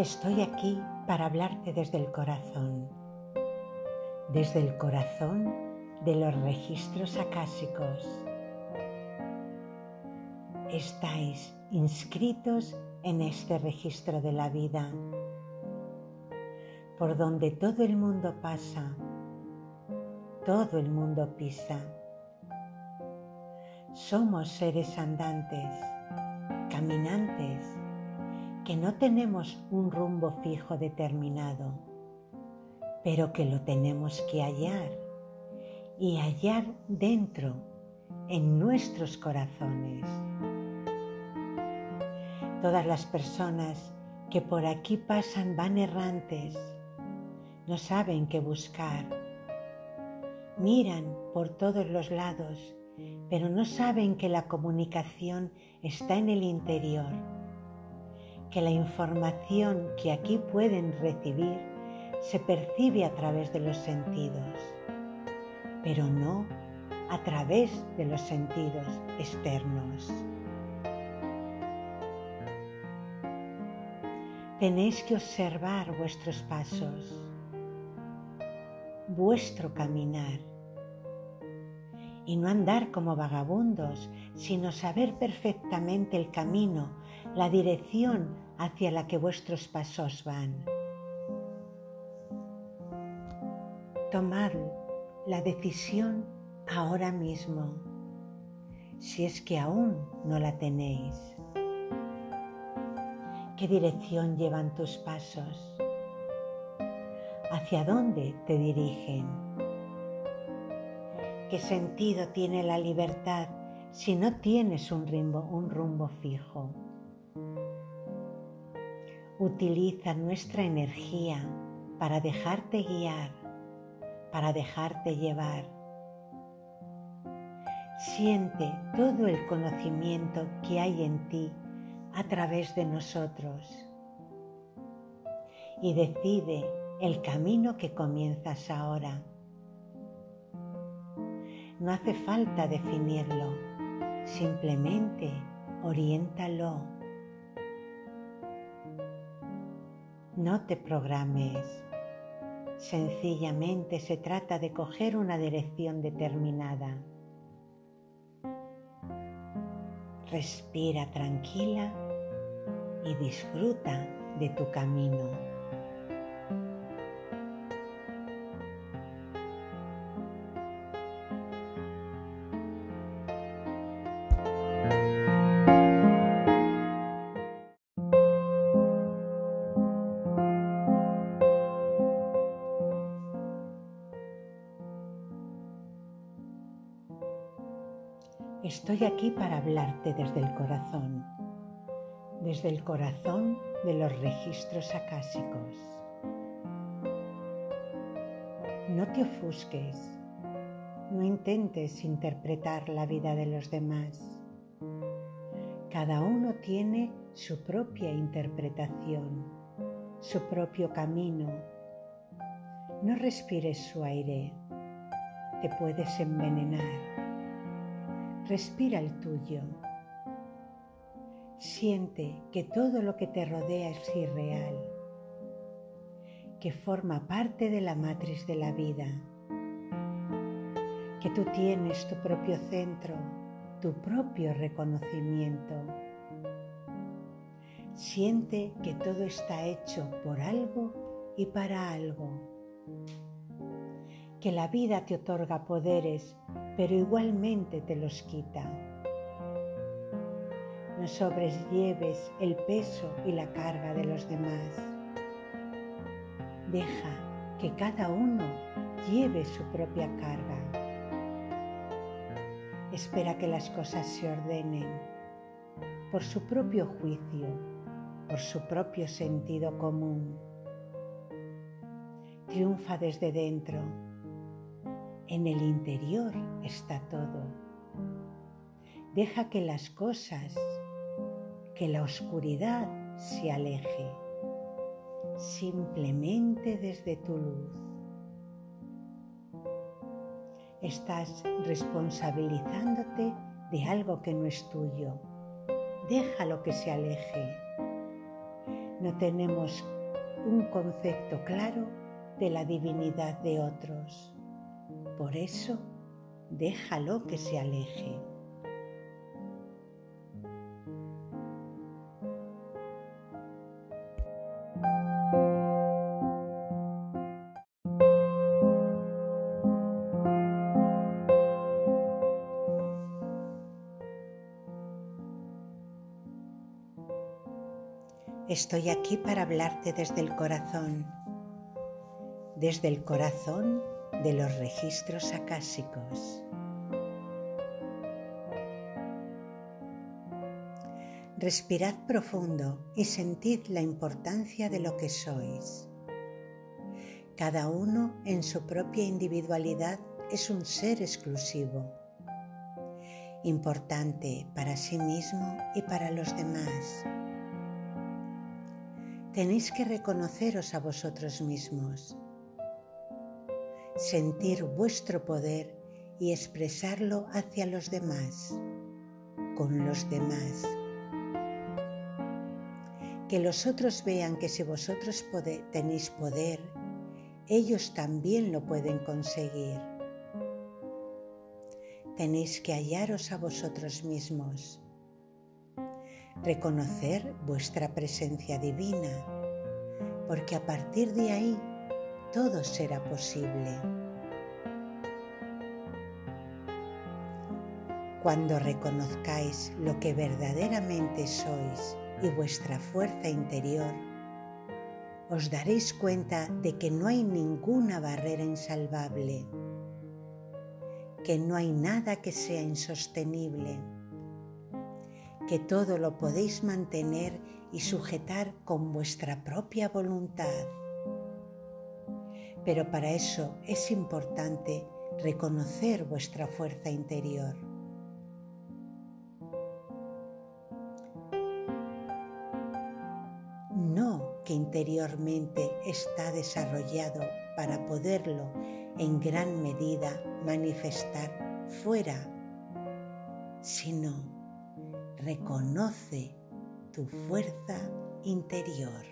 Estoy aquí para hablarte desde el corazón, desde el corazón de los registros acásicos. Estáis inscritos en este registro de la vida, por donde todo el mundo pasa, todo el mundo pisa. Somos seres andantes, caminantes, que no tenemos un rumbo fijo determinado, pero que lo tenemos que hallar y hallar dentro, en nuestros corazones. Todas las personas que por aquí pasan van errantes, no saben qué buscar, miran por todos los lados, pero no saben que la comunicación está en el interior que la información que aquí pueden recibir se percibe a través de los sentidos, pero no a través de los sentidos externos. Tenéis que observar vuestros pasos, vuestro caminar, y no andar como vagabundos, sino saber perfectamente el camino la dirección hacia la que vuestros pasos van. Tomad la decisión ahora mismo, si es que aún no la tenéis. ¿Qué dirección llevan tus pasos? ¿Hacia dónde te dirigen? ¿Qué sentido tiene la libertad si no tienes un rumbo, un rumbo fijo? Utiliza nuestra energía para dejarte guiar, para dejarte llevar. Siente todo el conocimiento que hay en ti a través de nosotros y decide el camino que comienzas ahora. No hace falta definirlo, simplemente oriéntalo No te programes. Sencillamente se trata de coger una dirección determinada. Respira tranquila y disfruta de tu camino. Estoy aquí para hablarte desde el corazón, desde el corazón de los registros acásicos. No te ofusques, no intentes interpretar la vida de los demás. Cada uno tiene su propia interpretación, su propio camino. No respires su aire, te puedes envenenar respira el tuyo. Siente que todo lo que te rodea es irreal, que forma parte de la matriz de la vida, que tú tienes tu propio centro, tu propio reconocimiento. Siente que todo está hecho por algo y para algo, que la vida te otorga poderes pero igualmente te los quita. No sobrelleves el peso y la carga de los demás. Deja que cada uno lleve su propia carga. Espera que las cosas se ordenen por su propio juicio, por su propio sentido común. Triunfa desde dentro en el interior está todo. Deja que las cosas, que la oscuridad se aleje, simplemente desde tu luz. Estás responsabilizándote de algo que no es tuyo. Déjalo que se aleje. no tenemos un concepto claro de la divinidad de otros. Por eso, déjalo que se aleje. Estoy aquí para hablarte desde el corazón, desde el corazón de los registros acásicos. Respirad profundo y sentid la importancia de lo que sois. Cada uno en su propia individualidad es un ser exclusivo, importante para sí mismo y para los demás tenéis que reconoceros a vosotros mismos, sentir vuestro poder y expresarlo hacia los demás, con los demás. Que los otros vean que si vosotros tenéis poder, ellos también lo pueden conseguir. Tenéis que hallaros a vosotros mismos reconocer vuestra presencia divina, porque a partir de ahí todo será posible. Cuando reconozcáis lo que verdaderamente sois y vuestra fuerza interior, os daréis cuenta de que no hay ninguna barrera insalvable, que no hay nada que sea insostenible que todo lo podéis mantener y sujetar con vuestra propia voluntad. Pero para eso es importante reconocer vuestra fuerza interior. No que interiormente está desarrollado para poderlo en gran medida manifestar fuera, sino reconoce tu fuerza interior.